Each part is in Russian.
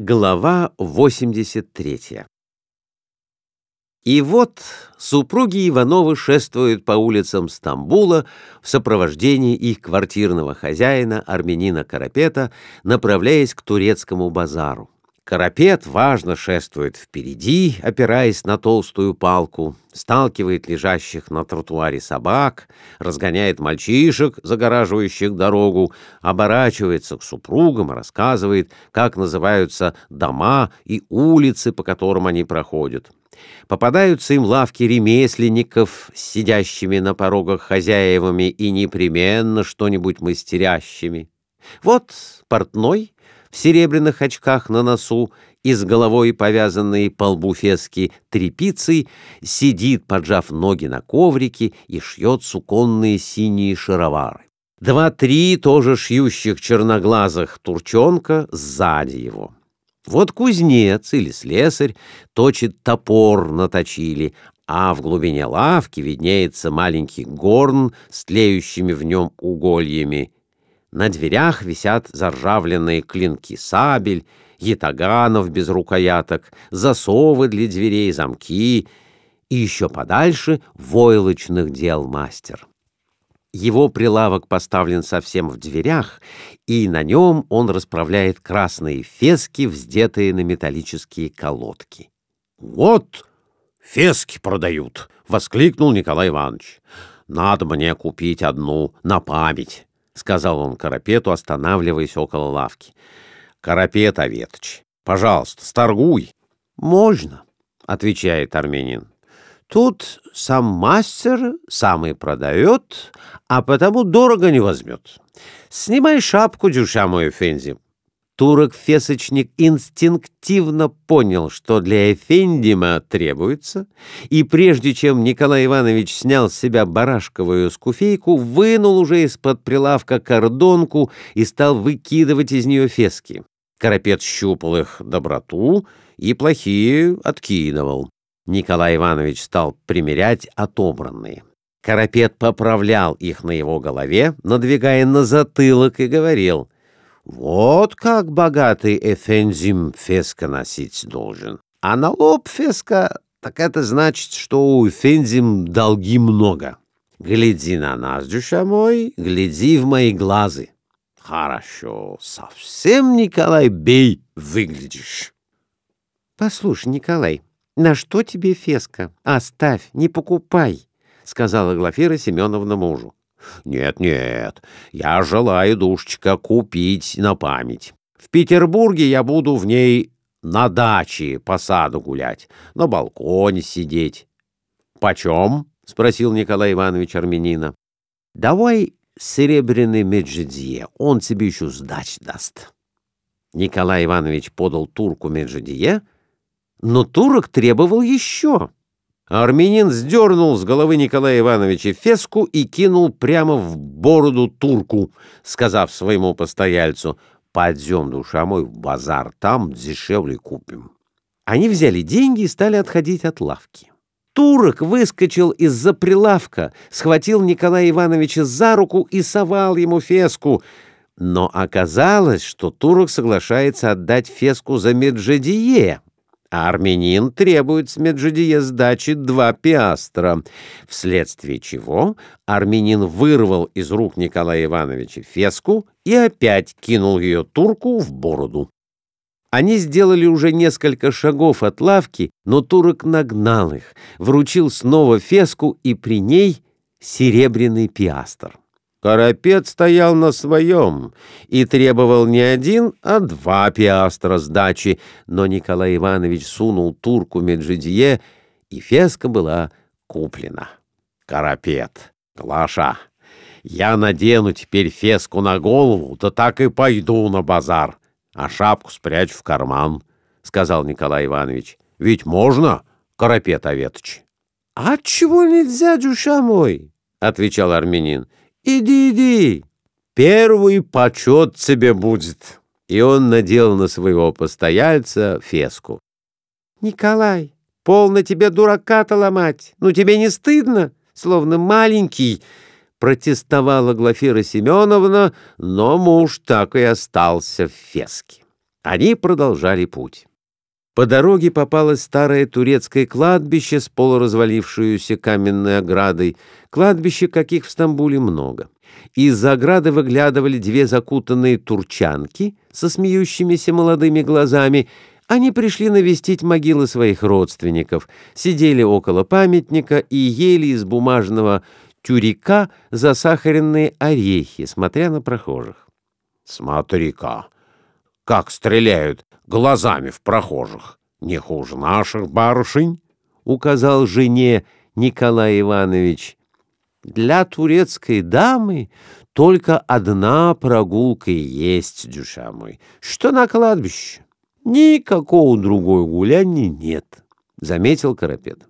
Глава 83 И вот супруги Ивановы шествуют по улицам Стамбула в сопровождении их квартирного хозяина, армянина Карапета, направляясь к турецкому базару. Карапет важно шествует впереди, опираясь на толстую палку, сталкивает лежащих на тротуаре собак, разгоняет мальчишек, загораживающих дорогу, оборачивается к супругам и рассказывает, как называются дома и улицы, по которым они проходят. Попадаются им лавки ремесленников, сидящими на порогах хозяевами и непременно что-нибудь мастерящими. Вот портной в серебряных очках на носу и с головой повязанной по лбу фески тряпицей, сидит, поджав ноги на коврике и шьет суконные синие шаровары. Два-три тоже шьющих черноглазых турчонка сзади его. Вот кузнец или слесарь точит топор наточили, а в глубине лавки виднеется маленький горн с тлеющими в нем угольями, на дверях висят заржавленные клинки сабель, ятаганов без рукояток, засовы для дверей, замки и еще подальше войлочных дел мастер. Его прилавок поставлен совсем в дверях, и на нем он расправляет красные фески, вздетые на металлические колодки. «Вот фески продают!» — воскликнул Николай Иванович. «Надо мне купить одну на память». — сказал он Карапету, останавливаясь около лавки. — Карапет Аветыч, пожалуйста, сторгуй. — Можно, — отвечает армянин. — Тут сам мастер сам и продает, а потому дорого не возьмет. Снимай шапку, дюша мой Фензи, Турок-фесочник инстинктивно понял, что для Эфендима требуется, и прежде чем Николай Иванович снял с себя барашковую скуфейку, вынул уже из-под прилавка кордонку и стал выкидывать из нее фески. Карапет щупал их доброту и плохие откидывал. Николай Иванович стал примерять отобранные. Карапет поправлял их на его голове, надвигая на затылок, и говорил — вот как богатый Эфензим феска носить должен. А на лоб феска, так это значит, что у Эфензим долги много. Гляди на нас, душа мой, гляди в мои глазы. Хорошо, совсем, Николай, бей, выглядишь. Послушай, Николай, на что тебе феска? Оставь, не покупай, сказала Глафира Семеновна мужу. Нет-нет, я желаю, душечка, купить на память. В Петербурге я буду в ней на даче по саду гулять, на балконе сидеть. — Почем? — спросил Николай Иванович армянина. — Давай серебряный меджидье, он тебе еще сдач даст. Николай Иванович подал турку меджидье, но турок требовал еще. Армянин сдернул с головы Николая Ивановича феску и кинул прямо в бороду турку, сказав своему постояльцу «Пойдем, душа мой, в базар, там дешевле купим». Они взяли деньги и стали отходить от лавки. Турок выскочил из-за прилавка, схватил Николая Ивановича за руку и совал ему феску. Но оказалось, что турок соглашается отдать феску за Меджедие, а армянин требует с Меджидия сдачи два пиастра, вследствие чего армянин вырвал из рук Николая Ивановича феску и опять кинул ее турку в бороду. Они сделали уже несколько шагов от лавки, но турок нагнал их, вручил снова феску и при ней серебряный пиастр. Карапет стоял на своем и требовал не один, а два пиастра сдачи, но Николай Иванович сунул турку Меджидье, и феска была куплена. Карапет, Глаша, я надену теперь феску на голову, да так и пойду на базар, а шапку спрячь в карман, — сказал Николай Иванович. — Ведь можно, Карапет Аветыч? — А чего нельзя, душа мой? — отвечал армянин. Иди, иди, первый почет тебе будет. И он надел на своего постояльца феску. Николай, полно тебе дурака-то ломать. Ну тебе не стыдно, словно маленький, протестовала Глафира Семеновна, но муж так и остался в феске. Они продолжали путь. По дороге попалось старое турецкое кладбище с полуразвалившуюся каменной оградой, кладбище, каких в Стамбуле много. Из-за ограды выглядывали две закутанные турчанки со смеющимися молодыми глазами. Они пришли навестить могилы своих родственников, сидели около памятника и ели из бумажного тюрика засахаренные орехи, смотря на прохожих. «Смотри-ка, как стреляют глазами в прохожих! Не хуже наших барышень!» — указал жене Николай Иванович. Для турецкой дамы только одна прогулка и есть, душа мой, что на кладбище. Никакого другой гуляния нет, — заметил Карапет.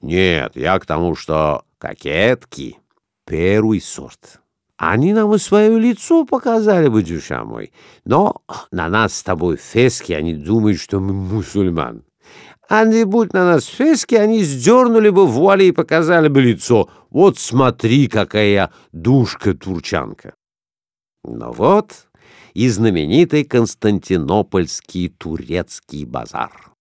Нет, я к тому, что кокетки — первый сорт. Они нам и свое лицо показали бы, душа мой, но на нас с тобой фески они думают, что мы мусульман. А не будь на нас фески, они сдернули бы вуали и показали бы лицо. Вот смотри, какая душка-турчанка. Но вот и знаменитый Константинопольский турецкий базар.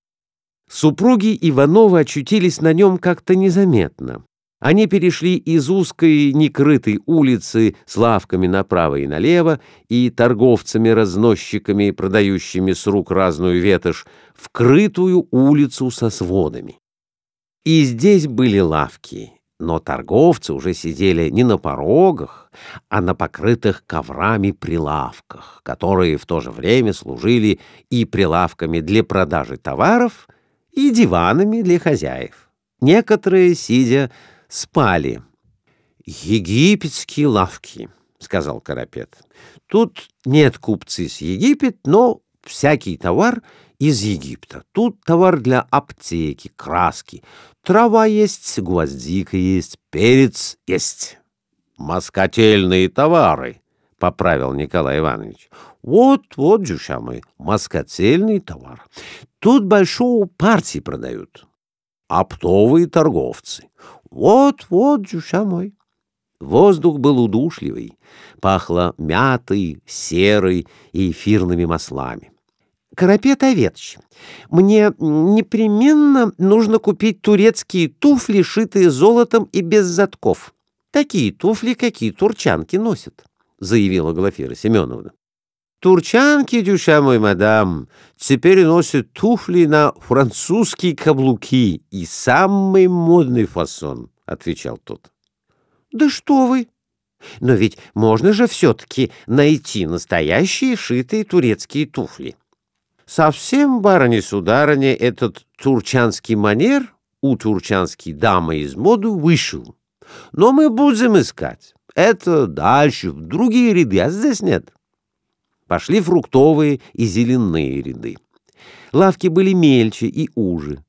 Супруги Ивановы очутились на нем как-то незаметно. Они перешли из узкой некрытой улицы с лавками направо и налево и торговцами-разносчиками, продающими с рук разную ветошь, в крытую улицу со сводами. И здесь были лавки, но торговцы уже сидели не на порогах, а на покрытых коврами прилавках, которые в то же время служили и прилавками для продажи товаров, и диванами для хозяев. Некоторые, сидя, спали. «Египетские лавки», — сказал Карапет. «Тут нет купцы с Египет, но всякий товар из Египта. Тут товар для аптеки, краски. Трава есть, гвоздика есть, перец есть». «Москотельные товары», — поправил Николай Иванович. «Вот, вот, дюша мой, москотельный товар. Тут большого партии продают. Оптовые торговцы. Вот-вот, душа мой. Воздух был удушливый, пахло мятой, серой и эфирными маслами. Карапет Оведович, мне непременно нужно купить турецкие туфли, шитые золотом и без затков. Такие туфли, какие турчанки носят, — заявила Глафира Семеновна. Турчанки, дюша мой, мадам, теперь носят туфли на французские каблуки и самый модный фасон, — отвечал тот. — Да что вы! Но ведь можно же все-таки найти настоящие шитые турецкие туфли. Совсем, барыня-сударыня, этот турчанский манер у турчанской дамы из моды вышел. Но мы будем искать. Это дальше, в другие ряды, а здесь нет. — Пошли фруктовые и зеленые ряды. Лавки были мельче и уже.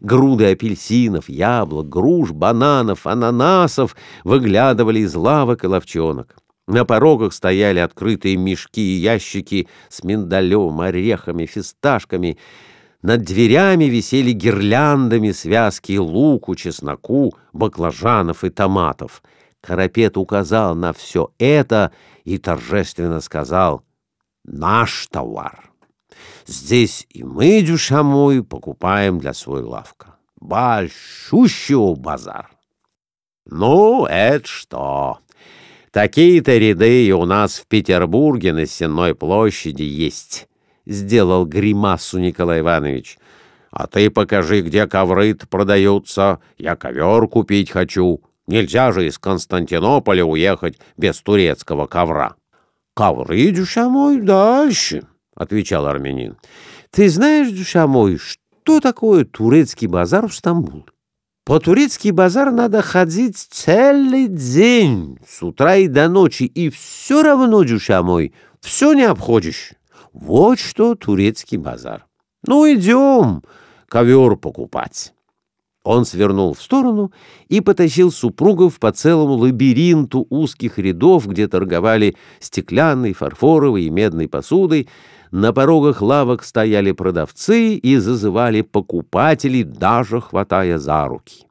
Груды апельсинов, яблок, груш, бананов, ананасов выглядывали из лавок и ловчонок. На порогах стояли открытые мешки и ящики с миндалем, орехами, фисташками. Над дверями висели гирляндами связки луку, чесноку, баклажанов и томатов. Карапет указал на все это и торжественно сказал — наш товар. Здесь и мы, душа мой, покупаем для своей лавка. Большущего базар. Ну, это что? Такие-то ряды и у нас в Петербурге на Сенной площади есть, — сделал гримасу Николай Иванович. А ты покажи, где ковры продаются. Я ковер купить хочу. Нельзя же из Константинополя уехать без турецкого ковра. «Ковры, душа мой, дальше», — отвечал армянин. «Ты знаешь, душа мой, что такое турецкий базар в Стамбуле? По турецкий базар надо ходить целый день, с утра и до ночи, и все равно, душа мой, все не обходишь. Вот что турецкий базар. Ну, идем ковер покупать». Он свернул в сторону и потащил супругов по целому лабиринту узких рядов, где торговали стеклянной, фарфоровой и медной посудой. На порогах лавок стояли продавцы и зазывали покупателей, даже хватая за руки.